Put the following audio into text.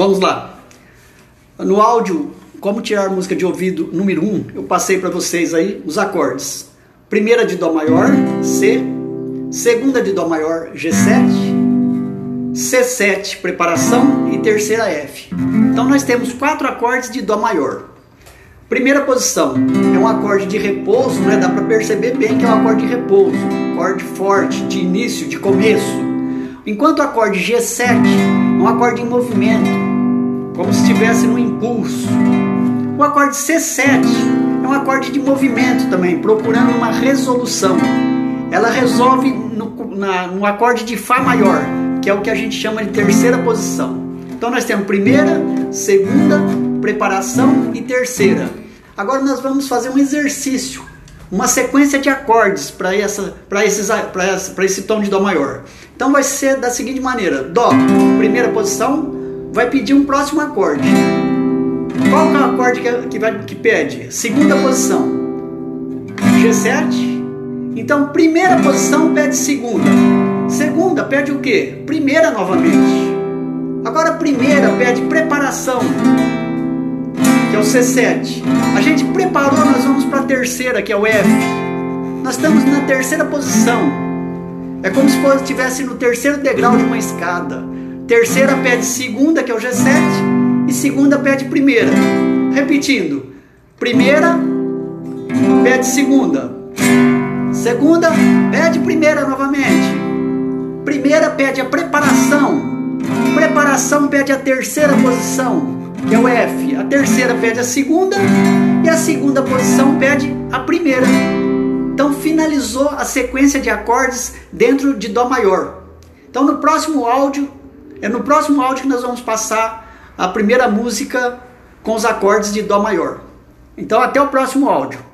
Vamos lá. No áudio, como tirar música de ouvido número 1, um, eu passei para vocês aí os acordes. Primeira de Dó maior, C. Segunda de Dó maior, G7. C7, preparação e terceira F. Então nós temos quatro acordes de Dó maior. Primeira posição é um acorde de repouso, né? dá para perceber bem que é um acorde de repouso, acorde forte, de início, de começo. Enquanto o acorde G7 é um acorde em movimento, como se estivesse no impulso. O acorde C7 é um acorde de movimento também, procurando uma resolução. Ela resolve no, na, no acorde de Fá maior, que é o que a gente chama de terceira posição. Então nós temos primeira, segunda, preparação e terceira. Agora nós vamos fazer um exercício, uma sequência de acordes para essa, para esses, para esse tom de dó maior. Então vai ser da seguinte maneira: dó, primeira posição, vai pedir um próximo acorde. Qual é o acorde que, vai, que pede? Segunda posição. G7. Então, primeira posição pede segunda. Segunda pede o quê? Primeira novamente. Agora, primeira pede preparação que é o C7. A gente preparou, nós vamos para a terceira, que é o F. Nós estamos na terceira posição. É como se estivesse no terceiro degrau de uma escada. Terceira pede segunda, que é o G7, e segunda pede primeira. Repetindo: primeira pede segunda. Segunda pede primeira novamente. Primeira pede a preparação. Preparação pede a terceira posição que é o F. A terceira pede a segunda e a segunda posição pede a primeira. Então finalizou a sequência de acordes dentro de Dó maior. Então no próximo áudio, é no próximo áudio que nós vamos passar a primeira música com os acordes de Dó maior. Então até o próximo áudio.